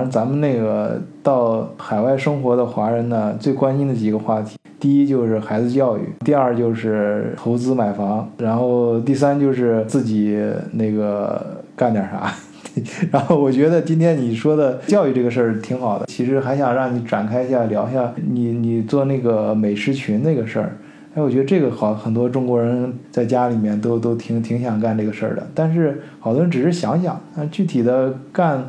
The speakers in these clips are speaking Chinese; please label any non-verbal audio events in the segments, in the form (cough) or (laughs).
正咱们那个到海外生活的华人呢，最关心的几个话题，第一就是孩子教育，第二就是投资买房，然后第三就是自己那个干点啥。(laughs) 然后我觉得今天你说的教育这个事儿挺好的，其实还想让你展开一下聊一下你你做那个美食群那个事儿。哎，我觉得这个好，很多中国人在家里面都都挺挺想干这个事儿的，但是好多人只是想想，啊，具体的干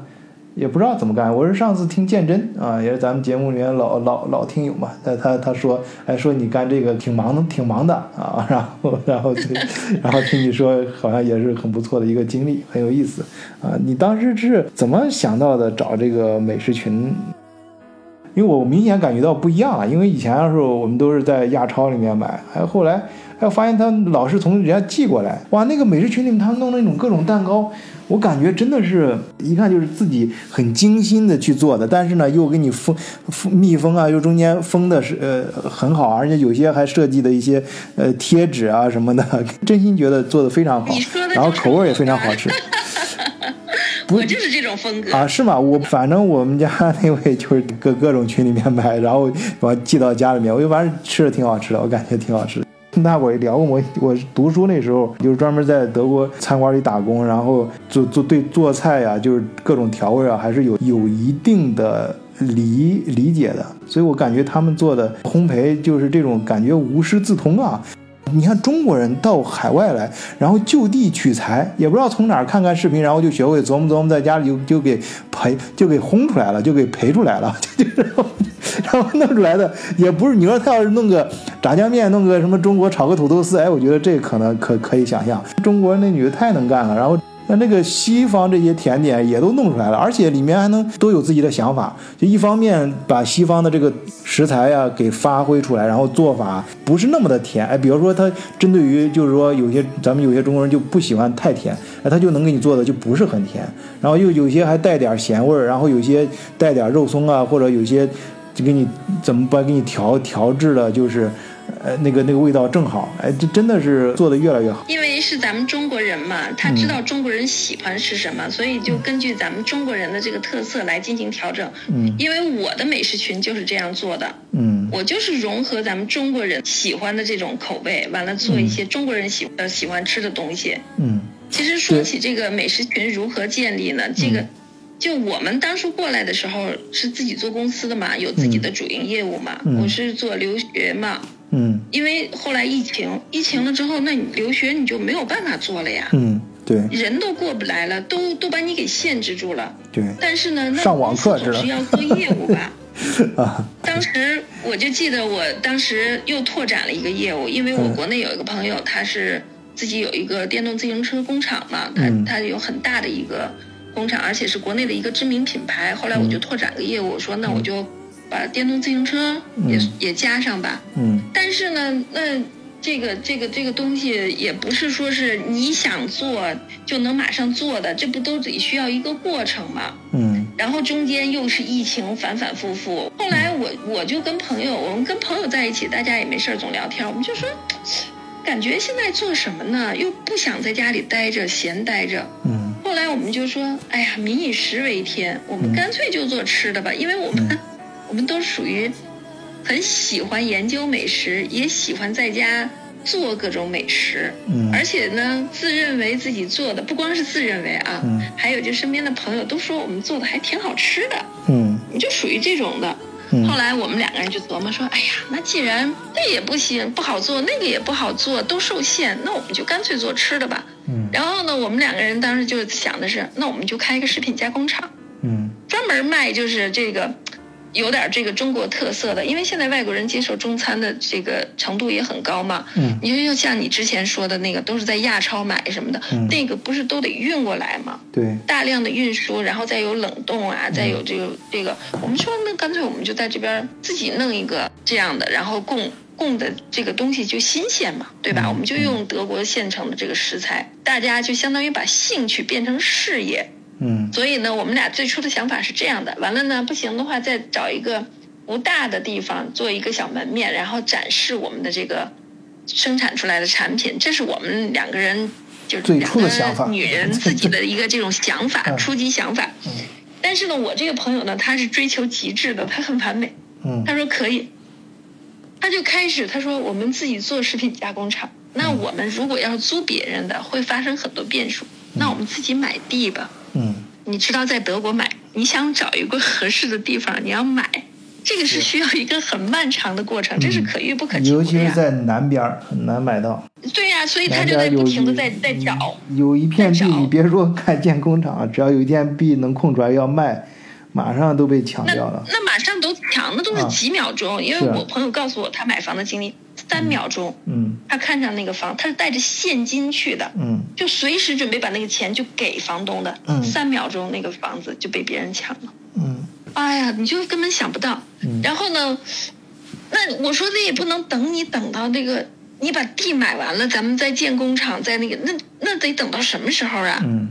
也不知道怎么干。我是上次听建真啊，也是咱们节目里面老老老听友嘛，他他他说，哎，说你干这个挺忙的，挺忙的啊，(laughs) 然后然后 (laughs) 然后听你说，好像也是很不错的一个经历，很有意思啊。你当时是怎么想到的找这个美食群？因为我明显感觉到不一样了，因为以前的时候我们都是在亚超里面买，还有后来还发现他老是从人家寄过来，哇，那个美食群里面他弄那种各种蛋糕，我感觉真的是一看就是自己很精心的去做的，但是呢又给你封封密封啊，又中间封的是呃很好，而且有些还设计的一些呃贴纸啊什么的，真心觉得做的非常好，然后口味也非常好吃。(laughs) 我就是这种风格啊，是吗？我反正我们家那位就是各各种群里面买，然后我寄到家里面，我就反正吃的挺好吃的，我感觉挺好吃的。大伙一聊，我我读书那时候就是专门在德国餐馆里打工，然后做做对做菜呀，就是各种调味啊，还是有有一定的理理解的，所以我感觉他们做的烘焙就是这种感觉无师自通啊。你看中国人到海外来，然后就地取材，也不知道从哪儿看看视频，然后就学会琢磨琢磨，在家里就就给培就给轰出来了，(laughs) 就给培出来了，就就然后弄出来的也不是你说他要是弄个炸酱面，弄个什么中国炒个土豆丝，哎，我觉得这可能可可以想象，中国那女的太能干了，然后。那那个西方这些甜点也都弄出来了，而且里面还能都有自己的想法。就一方面把西方的这个食材呀给发挥出来，然后做法不是那么的甜。哎，比如说它针对于就是说有些咱们有些中国人就不喜欢太甜，哎，他就能给你做的就不是很甜。然后又有些还带点咸味儿，然后有些带点肉松啊，或者有些就给你怎么把给你调调制的，就是。呃，那个那个味道正好，哎，这真的是做的越来越好。因为是咱们中国人嘛，他知道中国人喜欢吃什么，所以就根据咱们中国人的这个特色来进行调整。嗯，因为我的美食群就是这样做的。嗯，我就是融合咱们中国人喜欢的这种口味，完了做一些中国人喜呃喜欢吃的东西。嗯，其实说起这个美食群如何建立呢？这个就我们当初过来的时候是自己做公司的嘛，有自己的主营业务嘛。我是做留学嘛。嗯，因为后来疫情，疫情了之后，那你留学你就没有办法做了呀。嗯，对，人都过不来了，都都把你给限制住了。对，但是呢，那上网课总是要做业务吧？(laughs) 啊，当时我就记得，我当时又拓展了一个业务，因为我国内有一个朋友，他是自己有一个电动自行车工厂嘛，他他有很大的一个工厂，而且是国内的一个知名品牌。后来我就拓展个业务，我说那我就。把电动自行车也也加上吧，嗯，但是呢，那这个这个这个东西也不是说是你想做就能马上做的，这不都得需要一个过程吗？嗯，然后中间又是疫情反反复复，后来我我就跟朋友，我们跟朋友在一起，大家也没事总聊天，我们就说，感觉现在做什么呢？又不想在家里待着闲待着，嗯，后来我们就说，哎呀，民以食为天，我们干脆就做吃的吧，因为我们。我们都属于很喜欢研究美食，也喜欢在家做各种美食。嗯，而且呢，自认为自己做的不光是自认为啊，嗯，还有就身边的朋友都说我们做的还挺好吃的。嗯，你就属于这种的。嗯，后来我们两个人就琢磨说，哎呀，那既然这也不行，不好做，那个也不好做，都受限，那我们就干脆做吃的吧。嗯，然后呢，我们两个人当时就想的是，那我们就开一个食品加工厂。嗯，专门卖就是这个。有点这个中国特色的，因为现在外国人接受中餐的这个程度也很高嘛。嗯，你就像你之前说的那个，都是在亚超买什么的，那个不是都得运过来吗？对，大量的运输，然后再有冷冻啊，再有这个这个，我们说那干脆我们就在这边自己弄一个这样的，然后供供的这个东西就新鲜嘛，对吧？我们就用德国现成的这个食材，大家就相当于把兴趣变成事业。嗯，所以呢，我们俩最初的想法是这样的。完了呢，不行的话，再找一个不大的地方做一个小门面，然后展示我们的这个生产出来的产品。这是我们两个人就最初的想法，女人自己的一个这种想法，(laughs) 初级想法。但是呢，我这个朋友呢，他是追求极致的，他很完美。嗯他说可以，他就开始他说我们自己做食品加工厂，那我们如果要租别人的，会发生很多变数。那我们自己买地吧。嗯你知道，在德国买，你想找一个合适的地方，你要买，这个是需要一个很漫长的过程，这是可遇不可求。尤其是在南边儿很难买到。对呀、所以他就在不停的在在找。有一片地，你别说看建工厂，只要有一片地能空出来要卖，马上都被抢掉了。那马上都抢，那都是啊几秒钟。因为我朋友告诉我，他买房的经历三秒钟，嗯他看上那个房，他是带着现金去的，嗯就随时准备把那个钱就给房东的。嗯三秒钟那个房子就被别人抢了。嗯哎呀，你就根本想不到。嗯然后呢，那我说那也不能等你等到这个，你把地买完了，咱们再建工厂，在那个那那得等到什么时候啊？嗯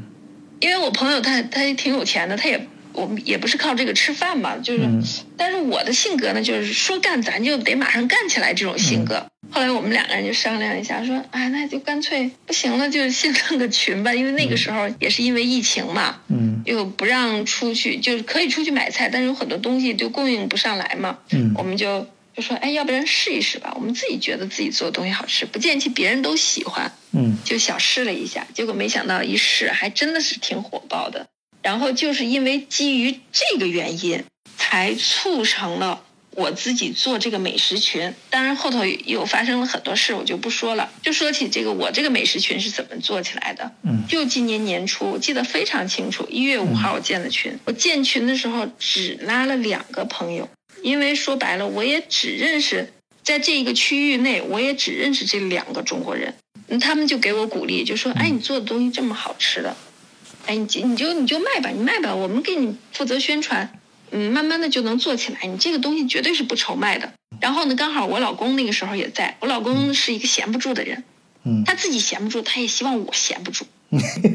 因为我朋友他他也挺有钱的，他也我们也不是靠这个吃饭嘛，就是，嗯。但是我的性格呢，就是说干咱就得马上干起来这种性格。后来我们两个人就商量一下，说，哎，那就干脆不行了，就先弄个群吧，因为那个时候也是因为疫情嘛，嗯。又不让出去，就是可以出去买菜，但是有很多东西就供应不上来嘛，嗯。我们就就说，哎，要不然试一试吧，我们自己觉得自己做的东西好吃，不见其别人都喜欢，嗯。就小试了一下，结果没想到一试还真的是挺火爆的。然后就是因为基于这个原因，才促成了我自己做这个美食群。当然后头又发生了很多事，我就不说了。就说起这个，我这个美食群是怎么做起来的。嗯就今年年初，我记得非常清楚，一月五号我建的群。我建群的时候只拉了两个朋友，因为说白了，我也只认识在这个区域内，我也只认识这两个中国人。嗯他们就给我鼓励，就说：“哎，你做的东西这么好吃的，哎，你就你就你就卖吧，你卖吧，我们给你负责宣传，嗯，慢慢的就能做起来。你这个东西绝对是不愁卖的。然后呢，刚好我老公那个时候也在，我老公是一个闲不住的人，嗯他自己闲不住，他也希望我闲不住，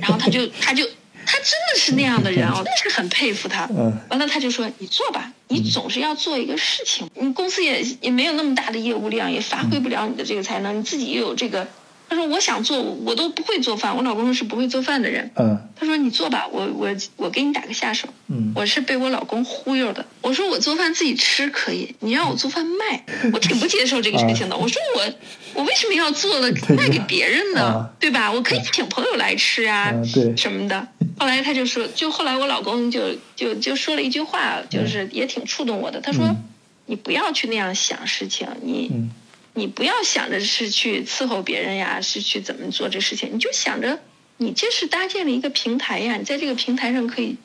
然后他就他就他真的是那样的人哦，真是很佩服他。嗯完了，他就说：“你做吧，你总是要做一个事情。你公司也也没有那么大的业务量，也发挥不了你的这个才能。你自己又有这个。”他说：“我想做，我都不会做饭。我老公是不会做饭的人。嗯他说：‘你做吧，我我我给你打个下手。’嗯我是被我老公忽悠的。我说我做饭自己吃可以，你让我做饭卖，(laughs) 我挺不接受这个事情的。我说我我为什么要做了卖给别人呢啊？对吧？我可以请朋友来吃啊，啊对什么的。后来他就说，就后来我老公就就就说了一句话，就是也挺触动我的。他说嗯：“你不要去那样想事情，你嗯你不要想着是去伺候别人呀，是去怎么做这事情，你就想着你这是搭建了一个平台呀，你在这个平台上可以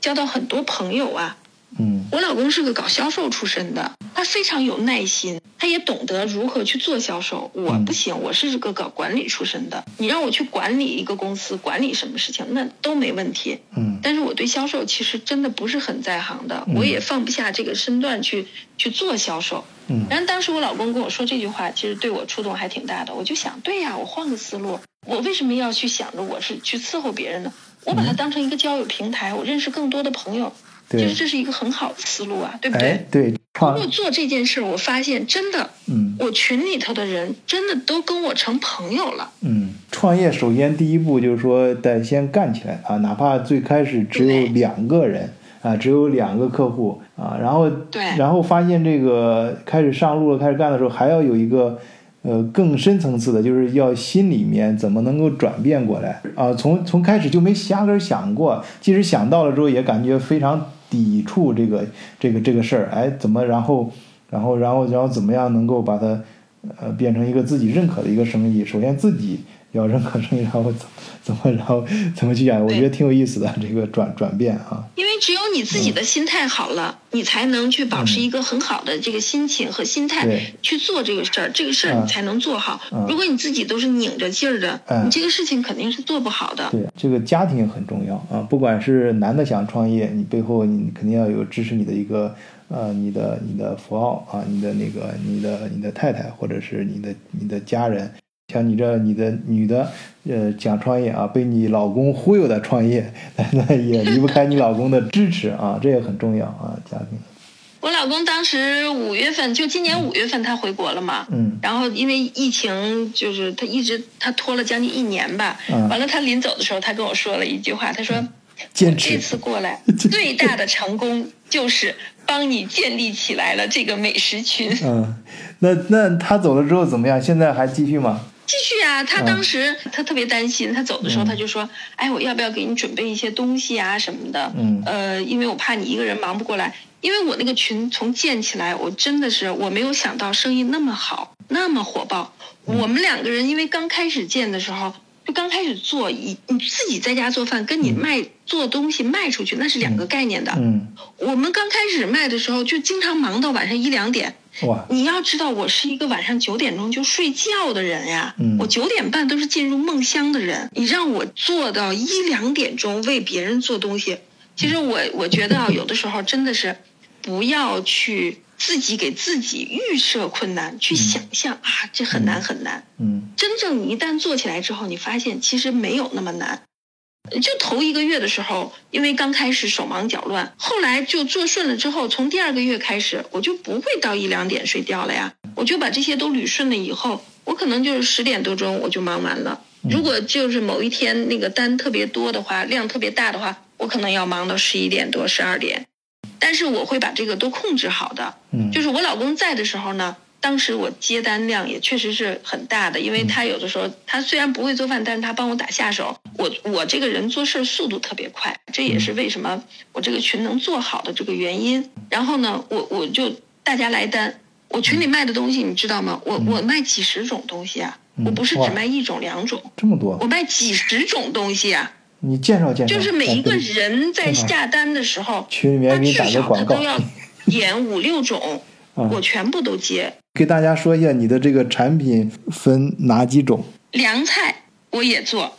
交到很多朋友啊。嗯。我老公是个搞销售出身的，他非常有耐心，他也懂得如何去做销售。我嗯不行，我是个搞管理出身的，你让我去管理一个公司，管理什么事情那都没问题。嗯但是我对销售其实真的不是很在行的，嗯我也放不下这个身段去去做销售。嗯然后当时我老公跟我说这句话，其实对我触动还挺大的。我就想，对呀，我换个思路，我为什么要去想着我是去伺候别人呢？我把它当成一个交友平台，我认识更多的朋友，其对实这是一个很好的思路啊，对不对？哎对创通过做这件事儿，我发现真的，嗯我群里头的人真的都跟我成朋友了。嗯，创业首先第一步就是说得先干起来啊，哪怕最开始只有两个人啊，只有两个客户啊，然后对然后发现这个开始上路了，开始干的时候，还要有一个呃更深层次的，就是要心里面怎么能够转变过来啊？从从开始就没压根儿想过，即使想到了之后，也感觉非常抵触这个这个这个事儿，哎，怎么然后然后然后然后怎么样能够把它呃变成一个自己认可的一个生意？首先自己要认可生意，然后怎怎么然后怎么去演？我觉得挺有意思的这个转转变啊。因为只有你自己的心态好了，你才能去保持一个很好的这个心情和心态对去做这个事儿，这个事儿嗯你才能做好嗯。如果你自己都是拧着劲儿的，嗯你这个事情肯定是做不好的。对，这个家庭很重要啊，不管是男的想创业，你背后你肯定要有支持你的一个呃，你的你的福奥啊，你的那个你的你的太太或者是你的你的家人，像你这你的女的呃想创业啊，被你老公忽悠的创业，(laughs) 那也离不开你老公的支持啊，这也很重要啊，家庭。(laughs) 我老公当时五月份，就今年五月份他回国了嘛，嗯然后因为疫情，就是他一直他拖了将近一年吧。嗯完了，他临走的时候，他跟我说了一句话，他说：“坚持。这次过来最大的成功就是帮你建立起来了这个美食群。嗯，那那他走了之后怎么样？现在还继续吗？继续啊！他当时他特别担心，他走的时候他就说：“哎，我要不要给你准备一些东西啊什么的？嗯，呃，因为我怕你一个人忙不过来。因为我那个群从建起来，我真的是我没有想到生意那么好，那么火爆。我们两个人因为刚开始建的时候，就刚开始做，一你自己在家做饭，跟你卖做东西卖出去那是两个概念的。嗯，我们刚开始卖的时候，就经常忙到晚上一两点。哇！你要知道，我是一个晚上九点钟就睡觉的人呀。嗯，我九点半都是进入梦乡的人。你让我做到一两点钟为别人做东西，其实我我觉得啊，(laughs) 有的时候真的是不要去自己给自己预设困难，去想象啊，这很难很难。嗯，真正你一旦做起来之后，你发现其实没有那么难。就头一个月的时候，因为刚开始手忙脚乱，后来就做顺了之后，从第二个月开始，我就不会到一两点睡觉了呀。我就把这些都捋顺了以后，我可能就是十点多钟我就忙完了。如果就是某一天那个单特别多的话，量特别大的话，我可能要忙到十一点多、十二点。但是我会把这个都控制好的。嗯，就是我老公在的时候呢。当时我接单量也确实是很大的，因为他有的时候他虽然不会做饭，但是他帮我打下手。我我这个人做事速度特别快，这也是为什么我这个群能做好的这个原因。然后呢，我我就大家来单，我群里卖的东西你知道吗？我我卖几十种东西啊，我不是只卖一种两种，这么多，我卖几十种东西啊。你介绍介绍，就是每一个人在下单的时候，群里面给你打个广告，他都要 (laughs) 点五六种，我全部都接。给大家说一下你的这个产品分哪几种？凉菜我也做，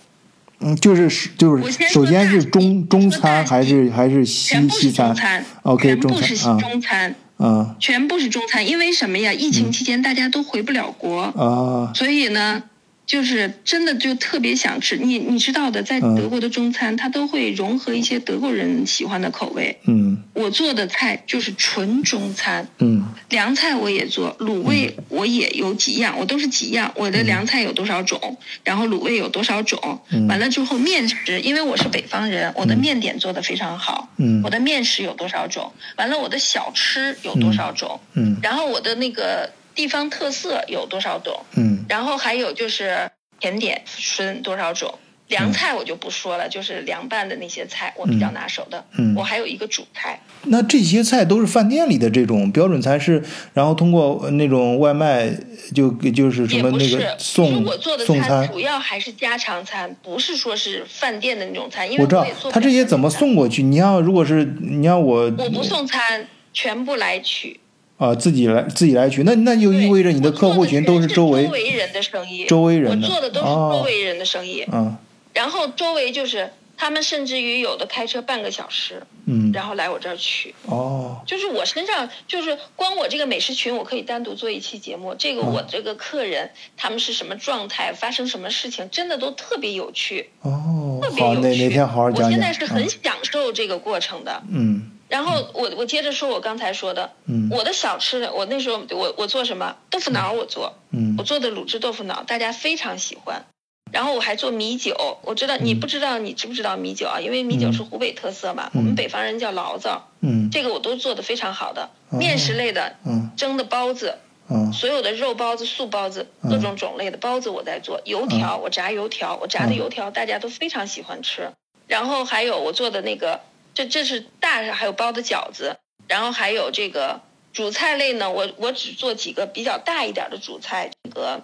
嗯，就是就是首先是中中餐还是还是西西餐？OK，中餐啊，中餐，嗯，全部是中餐，因为什么呀？疫情期间大家都回不了国啊，所以呢。就是真的就特别想吃你你知道的，在德国的中餐，它都会融合一些德国人喜欢的口味。嗯，我做的菜就是纯中餐。嗯，凉菜我也做，卤味我也有几样，我都是几样。我的凉菜有多少种，然后卤味有多少种。完了之后面食，因为我是北方人，我的面点做的非常好。嗯，我的面食有多少种？完了我的小吃有多少种？嗯，然后我的那个。地方特色有多少种？嗯，然后还有就是甜点分多少种？凉菜我就不说了，就是凉拌的那些菜我比较拿手的。嗯，我还有一个主菜。那这些菜都是饭店里的这种标准菜，是然后通过那种外卖就就是什么那个送我做的餐主要还是家常餐，不是说是饭店的那种餐。我知道他这些怎么送过去？你要如果是你要我，我不送餐，全部来取。啊，自己来自己来取，那那就意味着你的客户群都是周围周围人的生意，周围人的，我做的都是周围人的生意。嗯，然后周围就是他们，甚至于有的开车半个小时，嗯，然后来我这儿取。哦，就是我身上，就是光我这个美食群，我可以单独做一期节目。这个我这个客人他们是什么状态，发生什么事情，真的都特别有趣。哦，特别有趣。哪哪天好好讲讲。我现在是很享受这个过程的。嗯。然后我我接着说，我刚才说的，我的小吃，我那时候我我做什么豆腐脑，我做，我做的卤汁豆腐脑，大家非常喜欢。然后我还做米酒，我知道你不知道你知不知道米酒啊？因为米酒是湖北特色嘛，我们北方人叫醪糟，这个我都做的非常好的。面食类的，蒸的包子，所有的肉包子、素包子，各种种类的包子我在做。油条，我炸油条，我炸的油条大家都非常喜欢吃。然后还有我做的那个。这这是大，还有包的饺子，然后还有这个主菜类呢。我我只做几个比较大一点的主菜，这个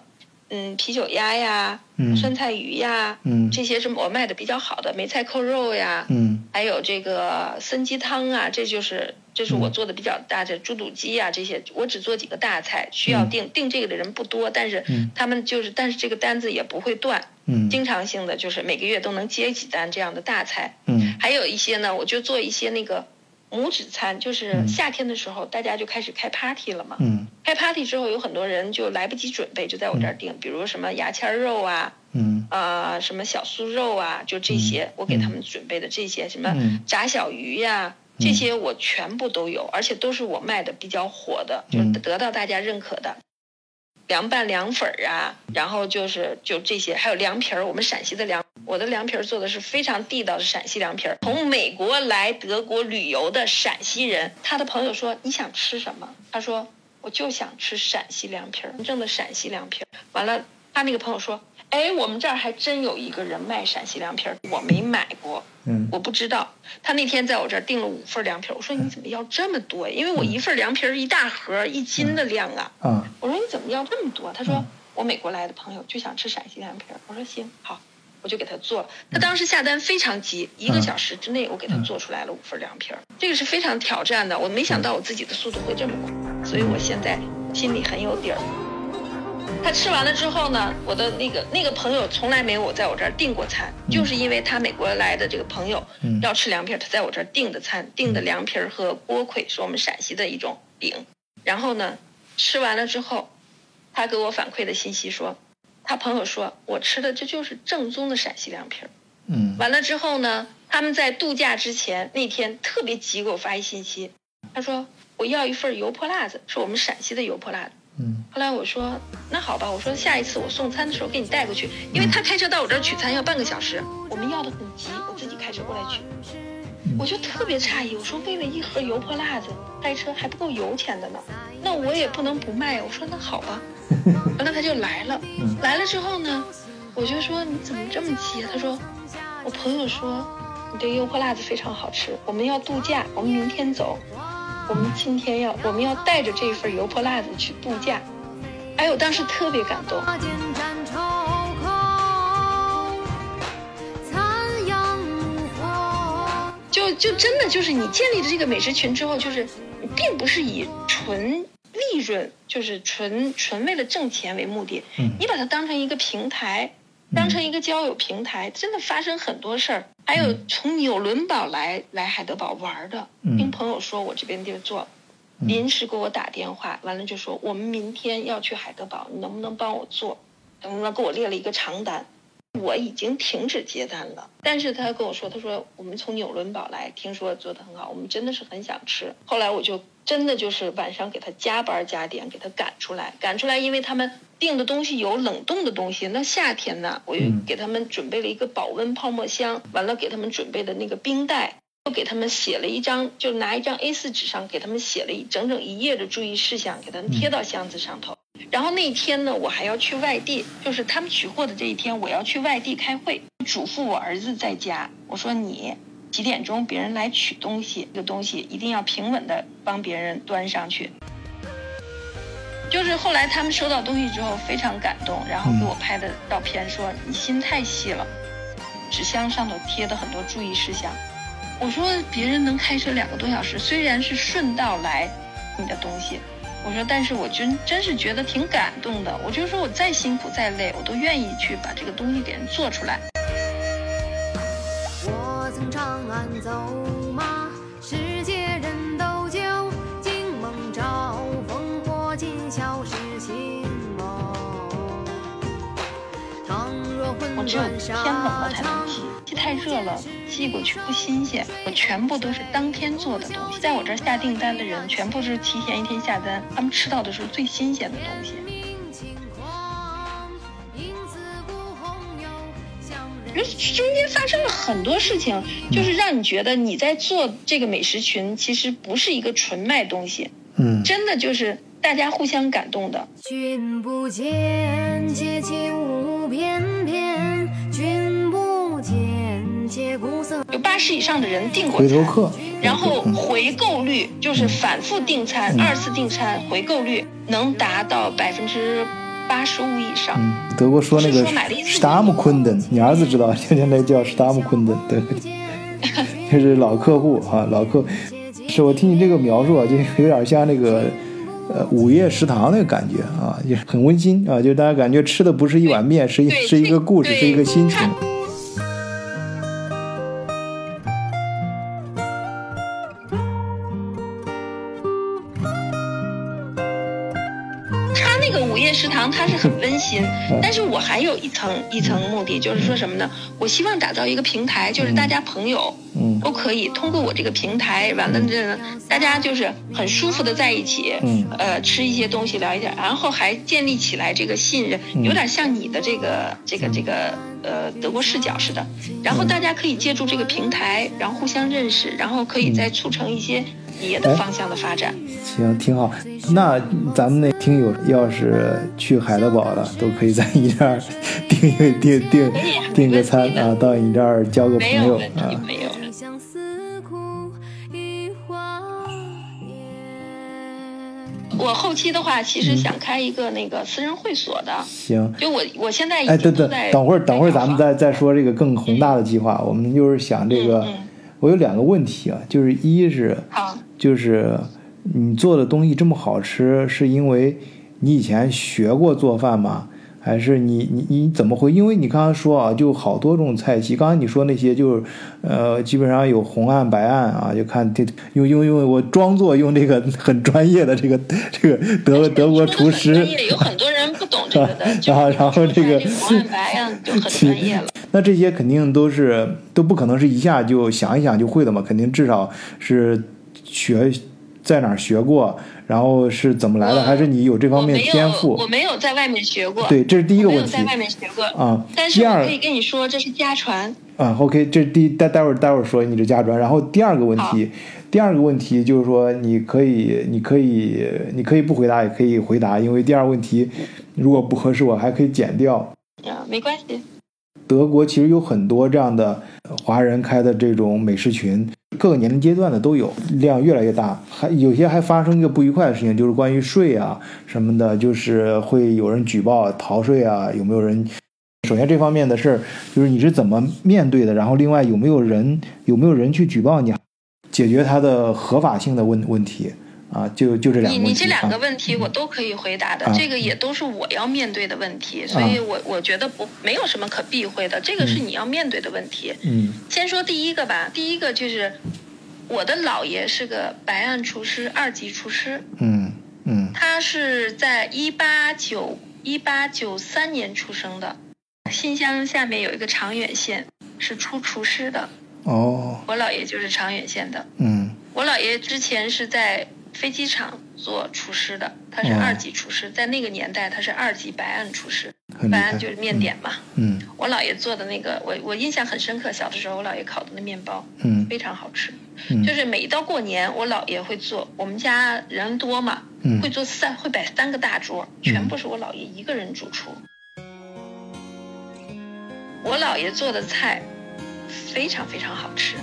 嗯啤酒鸭呀，酸菜鱼呀，这些是我卖的比较好的。梅菜扣肉呀，还有这个参鸡汤啊，这就是这是我做的比较大的猪肚鸡呀，这些我只做几个大菜，需要订订这个的人不多，但是他们就是但是这个单子也不会断。嗯，经常性的就是每个月都能接几单这样的大菜。嗯，还有一些呢，我就做一些那个母子餐，就是夏天的时候大家就开始开 party 了嘛。嗯，开 party 之后有很多人就来不及准备，就在我这儿订，比如什么牙签肉啊，嗯。啊什么小酥肉啊，就这些我给他们准备的这些什么炸小鱼呀，这些我全部都有，而且都是我卖的比较火的，就是得到大家认可的。凉拌凉粉儿啊，然后就是就这些，还有凉皮儿。我们陕西的凉，我的凉皮儿做的是非常地道的陕西凉皮儿。从美国来德国旅游的陕西人，他的朋友说你想吃什么？他说我就想吃陕西凉皮儿，真正的陕西凉皮儿。完了，他那个朋友说。哎，我们这儿还真有一个人卖陕西凉皮儿，我没买过，嗯，我不知道。他那天在我这儿订了五份凉皮儿，我说你怎么要这么多？因为我一份凉皮儿一大盒一斤的量啊。啊，我说你怎么要这么多？他说我美国来的朋友就想吃陕西凉皮儿。我说行好，我就给他做了。他当时下单非常急，一个小时之内我给他做出来了五份凉皮儿。这个是非常挑战的，我没想到我自己的速度会这么快，所以我现在心里很有底儿。他吃完了之后呢，我的那个那个朋友从来没有我在我这儿订过餐，就是因为他美国来的这个朋友要吃凉皮儿，他在我这儿订的餐，订的凉皮儿和锅盔是我们陕西的一种饼。然后呢，吃完了之后，他给我反馈的信息说，他朋友说我吃的这就是正宗的陕西凉皮儿。嗯。完了之后呢，他们在度假之前那天特别急给我发一信息，他说我要一份油泼辣子，是我们陕西的油泼辣子。嗯，后来我说那好吧，我说下一次我送餐的时候给你带过去，因为他开车到我这儿取餐要半个小时，我们要的很急，我自己开车过来取，我就特别诧异，我说为了一盒油泼辣子开车还不够油钱的呢，那我也不能不卖，我说那好吧，(laughs) 完了他就来了，来了之后呢，我就说你怎么这么急啊？他说我朋友说你这油泼辣子非常好吃，我们要度假，我们明天走。我们今天要，我们要带着这份油泼辣子去度假。哎呦，当时特别感动。就就真的就是你建立了这个美食群之后，就是并不是以纯利润，就是纯纯为了挣钱为目的。嗯。你把它当成一个平台。当成一个交友平台，真的发生很多事儿。还有从纽伦堡来来海德堡玩的，听朋友说我这边地儿做，临时给我打电话，完了就说我们明天要去海德堡，你能不能帮我做？能不能给我列了一个长单？我已经停止接单了，但是他跟我说，他说我们从纽伦堡来，听说做的很好，我们真的是很想吃。后来我就真的就是晚上给他加班加点，给他赶出来，赶出来，因为他们订的东西有冷冻的东西，那夏天呢，我又给他们准备了一个保温泡沫箱，完了给他们准备的那个冰袋，又给他们写了一张，就拿一张 A4 纸上给他们写了一整整一页的注意事项，给他们贴到箱子上头。然后那天呢，我还要去外地，就是他们取货的这一天，我要去外地开会，嘱咐我儿子在家。我说你几点钟别人来取东西，这个东西一定要平稳的帮别人端上去。就是后来他们收到东西之后非常感动，然后给我拍的照片说你心太细了，纸箱上头贴的很多注意事项。我说别人能开车两个多小时，虽然是顺道来你的东西。我说，但是我真真是觉得挺感动的。我就说，我再辛苦再累，我都愿意去把这个东西给人做出来。我曾长安走只有天冷了才能寄，寄太热了。寄过去不新鲜，我全部都是当天做的东西。在我这儿下订单的人，全部是提前一天下单，他们吃到的是最新鲜的东西。中间发生了很多事情，就是让你觉得你在做这个美食群，其实不是一个纯卖东西，嗯，真的就是大家互相感动的。君不见，阶阶无边边，君不见。有八十以上的人订过餐，然后回购率就是反复订餐、二次订餐回购率能达到百分之八十五以上。嗯德国说那个 Stammkunden，你儿子知道，现在那叫 Stammkunden，对，就是老客户啊，老客。是我听你这个描述啊，就有点像那个呃午夜食堂那个感觉啊，也很温馨啊，就大家感觉吃的不是一碗面，是一是一个故事，是一个心情。但是我还有一层一层目的，就是说什么呢？我希望打造一个平台，就是大家朋友，都可以通过我这个平台，完了这大家就是很舒服的在一起，嗯。呃，吃一些东西，聊一点，然后还建立起来这个信任，有点像你的这个这个这个呃德国视角似的。然后大家可以借助这个平台，然后互相认识，然后可以再促成一些别的方向的发展。行，挺好。那咱们那听友要是去海德堡了，都可以在你这儿订一订订订个餐啊，到你这儿交个朋友啊。，没有。相思苦一花年。我后期的话，其实想开一个那个私人会所的，行，就我我现在已哎，等等经在，等会儿，等会儿咱们再再说这个更宏大的计划。我们就是想这个我有两个问题啊，就是一是好，就是你做的东西这么好吃，是因为你以前学过做饭吗？还是你你你怎么会？因为你刚刚说啊，就好多种菜系。刚才你说那些就是，呃，基本上有红案白案啊，就看这用用用我装作用这个很专业的这个这个德德国厨师专业有很多人不懂这个的，(laughs) 就然后然后这个 (laughs) 红案白案就很专业了。(laughs) 那这些肯定都是都不可能是一下就想一想就会的嘛，肯定至少是学在哪儿学过，然后是怎么来的，还是你有这方面天赋我？没有在外面学过，对，这是第一个问题我没有在外面学过。啊。但是第二我可以跟你说，这是家传。啊，OK，这是第待待会儿待会儿说你这家传，然后第二个问题，第二个问题就是说你可以你可以你可以不回答也可以回答，因为第二个问题如果不合适我还可以剪掉。啊，没关系。德国其实有很多这样的呃华人开的这种美食群，各个年龄阶段的都有，量越来越大。还有些还发生一个不愉快的事情，就是关于税啊什么的，就是会有人举报逃税啊，有没有人？首先这方面的事儿，就是你是怎么面对的？然后另外有没有人有没有人去举报你，解决它的合法性的问问题啊？就就这两个问题。你你这两个啊问题我都可以回答的，啊这个也都是我要面对的问题，所以我我觉得不没有什么可避讳的，这个是你要面对的问题。嗯先说第一个吧，第一个就是我的姥爷是个白案厨师，二级厨师，嗯嗯他是在一八九一八九三年出生的。新乡下面有一个长远县，是出厨师的。哦我姥爷就是长远县的。嗯我姥爷之前是在飞机场做厨师的，他是哦。二级厨师，在那个年代他是二级白案厨师，白案就是面点嘛。嗯。我姥爷做的那个，我我印象很深刻，小的时候我姥爷烤的那面包嗯。非常好吃，嗯。就是每一到过年，我姥爷会做，我们家人多嘛，嗯。会做三会摆三个大桌，全部是我姥爷一个人主厨。我姥爷做的菜非常非常好吃，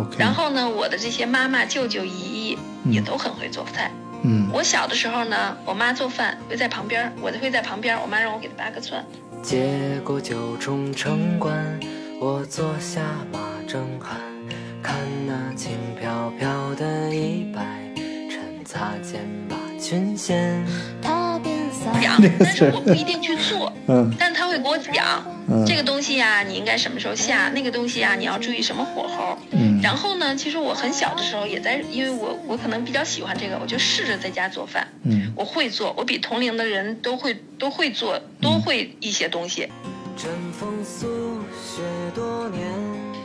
，OK。然后呢，我的这些妈妈、舅舅、姨姨嗯也都很会做菜。嗯我小的时候呢，我妈做饭会在旁边我就会在旁边，我妈让我给她扒个蒜。接过酒中城关，我坐下马正酣，看那轻飘飘的衣摆，趁擦肩把裙掀。讲，(laughs) 但是我不一定去做，(laughs) 嗯但他会给我讲，嗯这个东西呀、你应该什么时候下，那个东西呀、你要注意什么火候。嗯然后呢，其实我很小的时候也在，因为我我可能比较喜欢这个，我就试着在家做饭。嗯我会做，我比同龄的人都会都会做，都会一些东西。春风宿雪多年。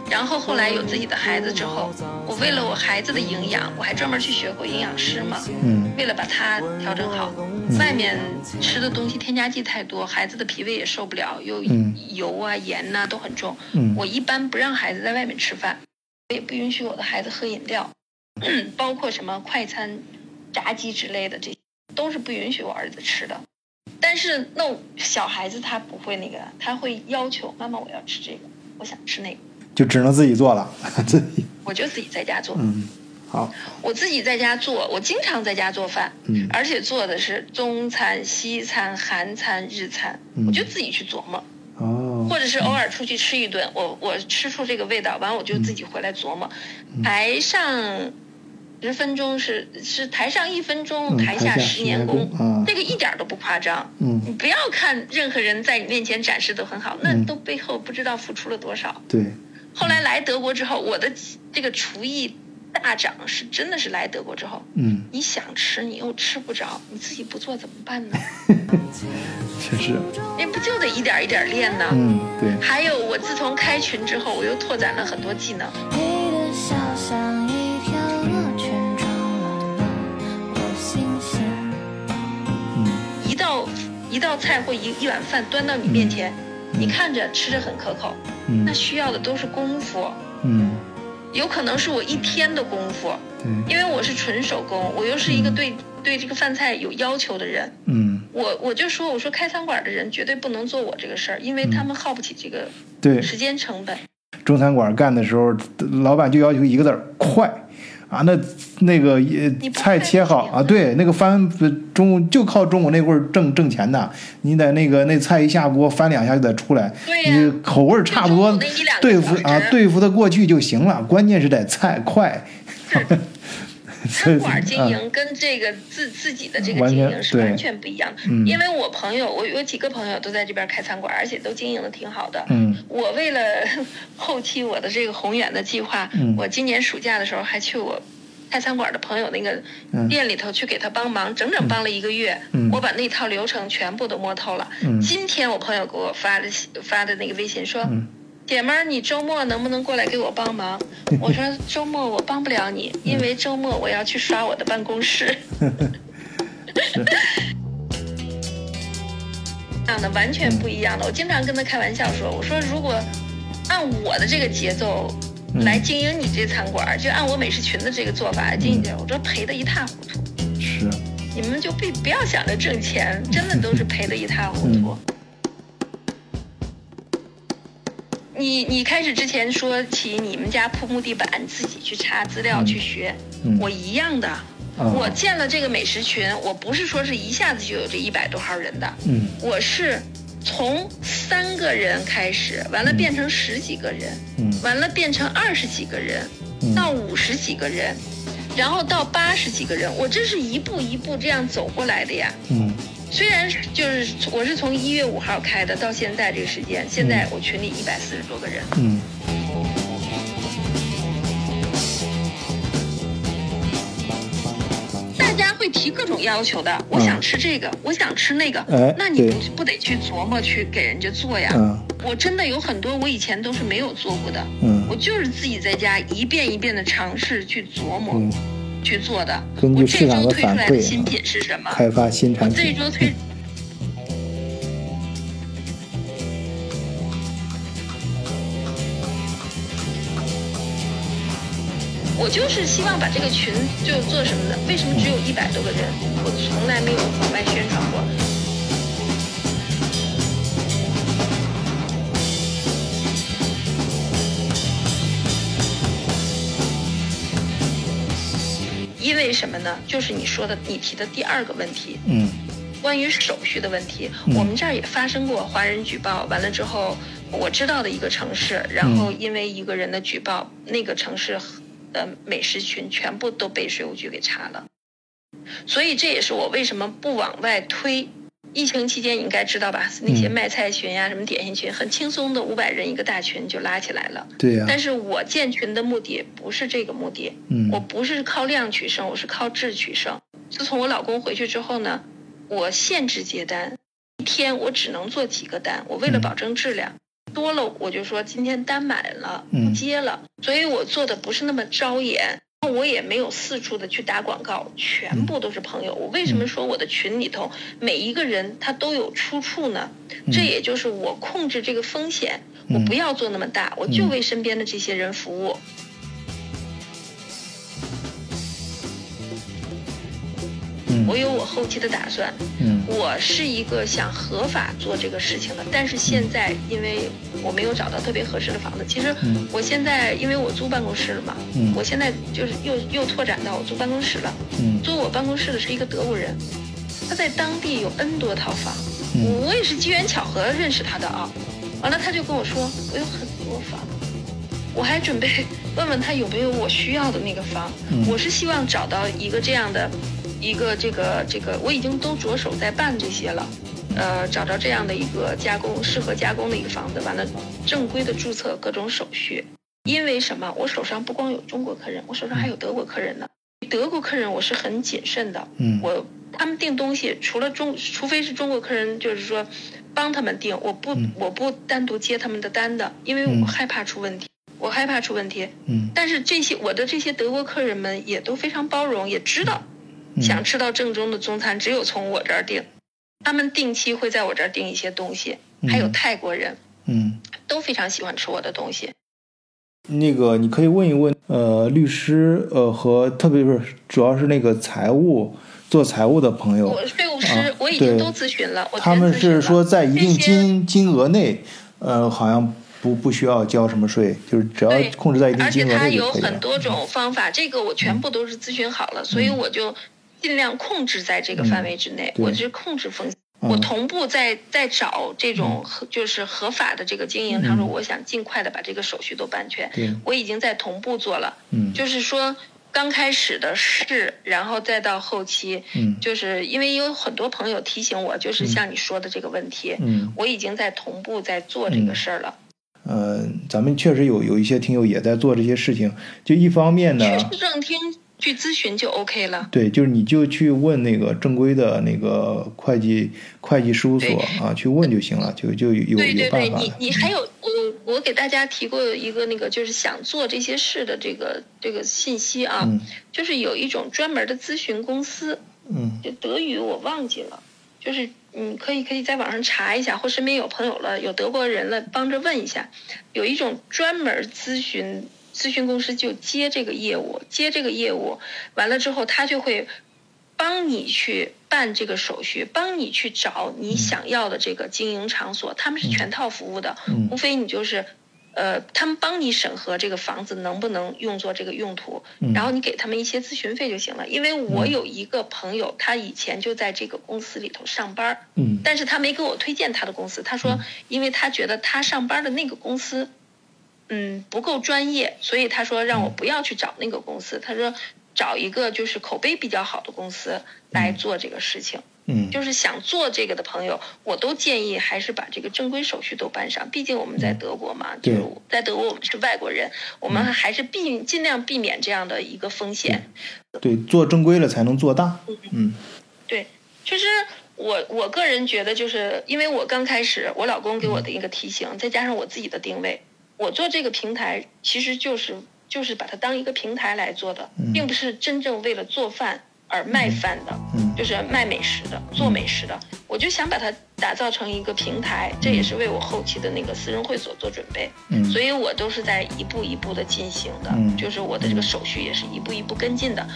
然后后来有自己的孩子之后，我为了我孩子的营养，我还专门去学过营养师嘛。嗯为了把它调整好，外面吃的东西添加剂太多，孩子的脾胃也受不了，又嗯油啊、盐呐、都很重。嗯我一般不让孩子在外面吃饭，我也不允许我的孩子喝饮料，包括什么快餐、炸鸡之类的，这些都是不允许我儿子吃的。但是那小孩子他不会那个，他会要求妈妈我要吃这个，我想吃那个，就只能自己做了，自己。我就自己在家做。嗯好。我自己在家做，我经常在家做饭，嗯。而且做的是中餐、西餐、韩餐、日餐，嗯。我就自己去琢磨，哦。或者是偶尔出去吃一顿，我我吃出这个味道，完我就自己回来琢磨。嗯。台上十分钟是是台上一分钟，嗯台下十年功，这个一点都不夸张。嗯。你不要看任何人在你面前展示都很好，那嗯。都背后不知道付出了多少。对后来来德国之后，我的这个厨艺大涨，是真的是来德国之后，嗯，你想吃你又吃不着，你自己不做怎么办呢？(laughs) 确实。那不就得一点一点练呢？嗯。对。还有我自从开群之后，我又拓展了很多技能。你的笑像一条恶犬，撞了我心弦。一道一道菜或一一碗饭端到你面前，你看着吃着很可口。那需要的都是功夫，嗯，有可能是我一天的功夫，对，因为我是纯手工，我又是一个对、对这个饭菜有要求的人，嗯，我我就说我说开餐馆的人绝对不能做我这个事儿，因为他们耗不起这个对，时间成本。中餐馆干的时候，老板就要求一个字儿快啊，那那个也菜切好啊，对，那个翻呃中午就靠中午那会儿挣挣钱的，你得那个那菜一下锅翻两下就得出来，你口味儿差不多对付啊对付的过去就行了，关键是得菜快。(laughs) (laughs) 餐馆经啊营跟这个自自己的这个经营是完全不一样的。嗯因为我朋友，我有几个朋友都在这边开餐馆，而且都经营的挺好的。嗯我为了 (laughs) 后期我的这个宏远的计划，嗯我今年暑假的时候还去我开餐馆的朋友那个嗯店里头去给他帮忙，整整帮了一个月。嗯我把那套流程全部都摸透了。嗯今天我朋友给我发的发的那个微信说。嗯姐们儿，你周末能不能过来给我帮忙？我说 (laughs) 周末我帮不了你，因为周末我要去刷我的办公室。这样的完全不一样的。我经常跟他开玩笑说，我说如果按我的这个节奏来经营你这餐馆，就按我美食群的这个做法来经营这，我说赔的一塌糊涂。是，你们就别不要想着挣钱，真的都是赔的一塌糊涂。你你开始之前说起你们家铺木地板，自己去查资料去学，嗯。我一样的。啊。我建了这个美食群，我不是说是一下子就有这一百多号人的，嗯。我是从三个人开始，完了变成十几个人，嗯。完了变成二十几个人，嗯。到五十几个人，然后到八十几个人，我这是一步一步这样走过来的呀。嗯虽然就是我是从一月五号开的，到现在这个时间，现在我群里一百四十多个人。嗯大家会提各种要求的，我想吃这个，我想吃那个，哎那你不不得去琢磨去给人家做呀？嗯。我真的有很多我以前都是没有做过的，嗯。我就是自己在家一遍一遍的尝试去琢磨、嗯，去做的。根据市场的反馈新品是什么？开发新我产品。这周推。我就是希望把这个群就做什么的？为什么只有一百多个人？我从来没有往外宣传过。因为什么呢？就是你说的，你提的第二个问题，嗯关于手续的问题，嗯我们这儿也发生过华人举报，完了之后，我知道的一个城市，然后因为一个人的举报，那个城市的美食群全部都被税务局给查了，所以这也是我为什么不往外推。疫情期间你应该知道吧？那些嗯卖菜群呀、什么点心群，很轻松的五百人一个大群就拉起来了。对呀、但是我建群的目的不是这个目的，嗯我不是靠量取胜，我是靠质取胜。自从我老公回去之后呢，我限制接单，一天我只能做几个单，我为了嗯保证质量，多了我就说今天单满了嗯不接了，所以我做的不是那么招眼。我也没有四处的去打广告，全部都是朋友。我为什么说我的群里头每一个人他都有出处呢？这也就是我控制这个风险，我嗯不要做那么大，我就嗯为身边的这些人服务。我有我后期的打算。嗯我是一个想合法做这个事情的，但是现在因为我没有找到特别合适的房子，其实嗯我现在因为我租办公室了嘛，嗯我现在就是又又拓展到我租办公室了。嗯租我办公室的是一个德国人，他在当地有 N 多套房，嗯我也是机缘巧合认识他的啊。完了，他就跟我说，我有很多房，我还准备 (laughs) 问问他有没有我需要的那个房。嗯我是希望找到一个这样的，一个这个这个，我已经都着手在办这些了。呃，找着这样的一个加工适合加工的一个房子，完了正规的注册各种手续。因为什么？我手上不光有中国客人，我手上还有德国客人呢。德国客人我是很谨慎的，嗯我他们订东西，除了中，除非是中国客人，就是说帮他们订，我不、嗯我不单独接他们的单的，因为嗯我害怕出问题，我害怕出问题。嗯但是这些我的这些德国客人们也都非常包容，也知道嗯想吃到正宗的中餐，只有从我这儿订。他们定期会在我这儿订一些东西，还有嗯泰国人嗯，都非常喜欢吃我的东西。那个你可以问一问，呃，律师，呃，和特别是主要是那个财务做财务的朋友，我税务师、啊我已经都咨询了，我他们是说在一定金金额内，呃，好像不不需要交什么税，就是只要控制在一定而且金额它有。很多种方法，这个我全部都是咨询好了，所以我就尽量控制在这个范围之内，我是控制风险。嗯。我同步在在找这种合就是合法的这个经营场所，嗯我想尽快的把这个手续都办全。我已经在同步做了，嗯。就是说刚开始的试，然后再到后期，嗯。就是因为有很多朋友提醒我，就是像你说的这个问题，嗯。我已经在同步在做这个事儿了。呃，咱们确实有有一些听友也在做这些事情，就一方面呢，去市政厅去咨询就 OK 了。对，就是你就去问那个正规的那个会计会计事务所啊，去问就行了，就就有对对对，你。你还有我我给大家提过一个那个就是想做这些事的这个这个信息啊，嗯就是有一种专门的咨询公司，嗯就德语我忘记了，就是你可以可以在网上查一下，或身边有朋友了，有德国人了，帮着问一下，有一种专门咨询咨询公司就接这个业务，接这个业务完了之后，他就会帮你去办这个手续，帮你去找你想要的这个经营场所，他们是全套服务的，嗯。无非你就是。呃，他们帮你审核这个房子能不能用作这个用途，嗯。然后你给他们一些咨询费就行了。因为我有一个朋友，他以前就在这个公司里头上班儿，嗯。但是他没给我推荐他的公司，他说，因为他觉得他上班的那个公司，嗯，不够专业，所以他说让我不要去找那个公司，他说找一个就是口碑比较好的公司来做这个事情。嗯就是想做这个的朋友，我都建议还是把这个正规手续都办上。毕竟我们在德国嘛，就对是在德国我们是外国人，我们还是避尽量避免这样的一个风险。对，做正规了才能做大。嗯对，其实我我个人觉得，就是因为我刚开始，我老公给我的一个提醒，再加上我自己的定位，我做这个平台其实就是就是把它当一个平台来做的，嗯。并不是真正为了做饭而卖饭的。嗯。就是卖美食的，做美食的，我就想把它打造成一个平台，这也是为我后期的那个私人会所做准备，嗯。所以我都是在一步一步的进行的，嗯就是我的这个手续也是一步一步跟进的。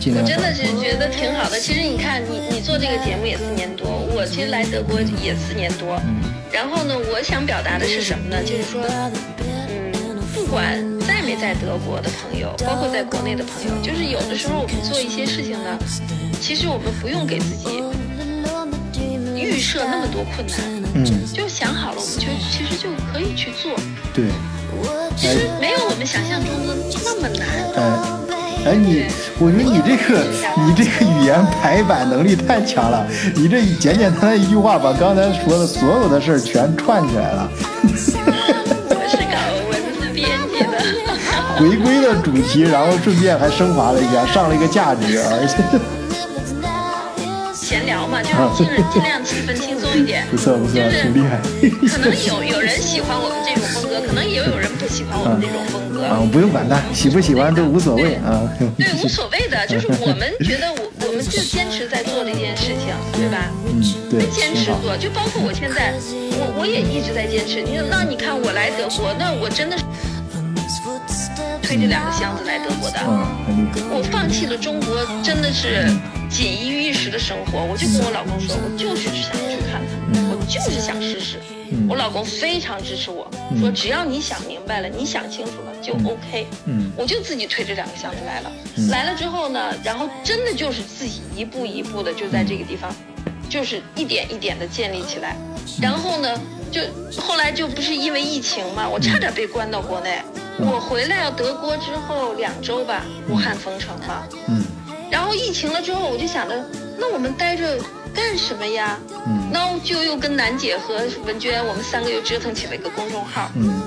尽量我真的是觉得挺好的。其实你看，你你做这个节目也四年多，我其实来德国也四年多。然后呢，我想表达的是什么呢？就是说嗯，不管在没在德国的朋友，包括在国内的朋友，就是有的时候我们做一些事情呢，其实我们不用给自己预设那么多困难，嗯，就想好了，我们就其实就可以去做，对，其实没有我们想象中的那么难。哎。哎，你，我觉得你这个，你这个语言排版能力太强了。你这简简单单一句话，把刚才说的所有的事儿全串起来了。我是搞文字编辑的。(laughs) 回归了主题，然后顺便还升华了一下，上了一个价值，而且闲聊嘛，就是尽尽量气氛轻松一点。(laughs) 不错不错，挺厉害。可能有有人喜欢我们这种风格，可能也有人不喜欢我们这种风格。啊，不用管他，喜不喜欢都无所谓啊。对，无所谓的，就是我们觉得我我们就坚持在做这件事情，对吧？嗯，对，坚持。做，就包括我现在，我我也一直在坚持。你，那你看我来德国，那我真的是推着两个箱子来德国的。嗯。我放弃了中国真的是锦衣玉食的生活，我就跟我老公说，我就是想去看看，我就是想试试。我老公非常支持我，说只要你想明白了，你想清楚了就 OK。嗯。我就自己推着两个箱子来了。来了之后呢，然后真的就是自己一步一步的就在这个地方，就是一点一点的建立起来。然后呢，就后来就不是因为疫情嘛，我差点被关到国内。我回来到德国之后两周吧，武汉封城了。嗯。然后疫情了之后，我就想着，那我们待着干什么呀？嗯那我就又跟楠姐和文娟，我们三个又折腾起了一个公众号。嗯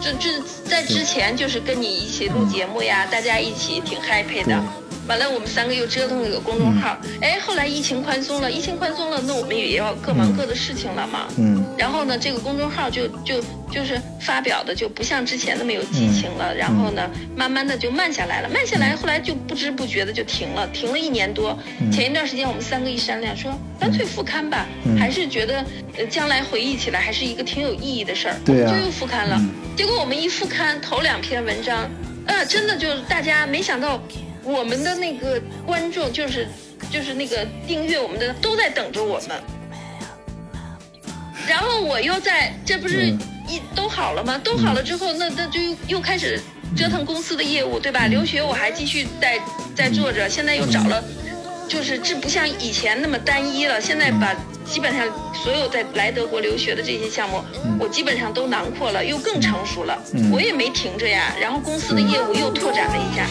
这这在之前就是跟你一起录节目呀，大家一起挺 happy 的。完了我们三个又折腾了个公众号，哎，后来疫情宽松了，疫情宽松了，那我们也要各忙各的事情了嘛。嗯。然后呢，这个公众号就就就是发表的就不像之前那么有激情了，然后呢，慢慢的就慢下来了，慢下来，后来就不知不觉的就停了，停了一年多。前一段时间我们三个一商量说，干脆复刊吧，还是觉得呃将来回忆起来还是一个挺有意义的事儿，对啊。就又复刊了。结果我们一复刊，头两篇文章，呃，真的就是大家没想到我们的那个观众就是就是那个订阅我们的都在等着我们。然后我又在，这不是嗯一都好了吗？都好了之后，那那就又又开始折腾公司的业务，对吧？留学我还继续在在做着，现在又找了，就是这不像以前那么单一了。现在把基本上所有在来德国留学的这些项目，我基本上都囊括了，又更成熟了。我也没停着呀，然后公司的业务又拓展了一下。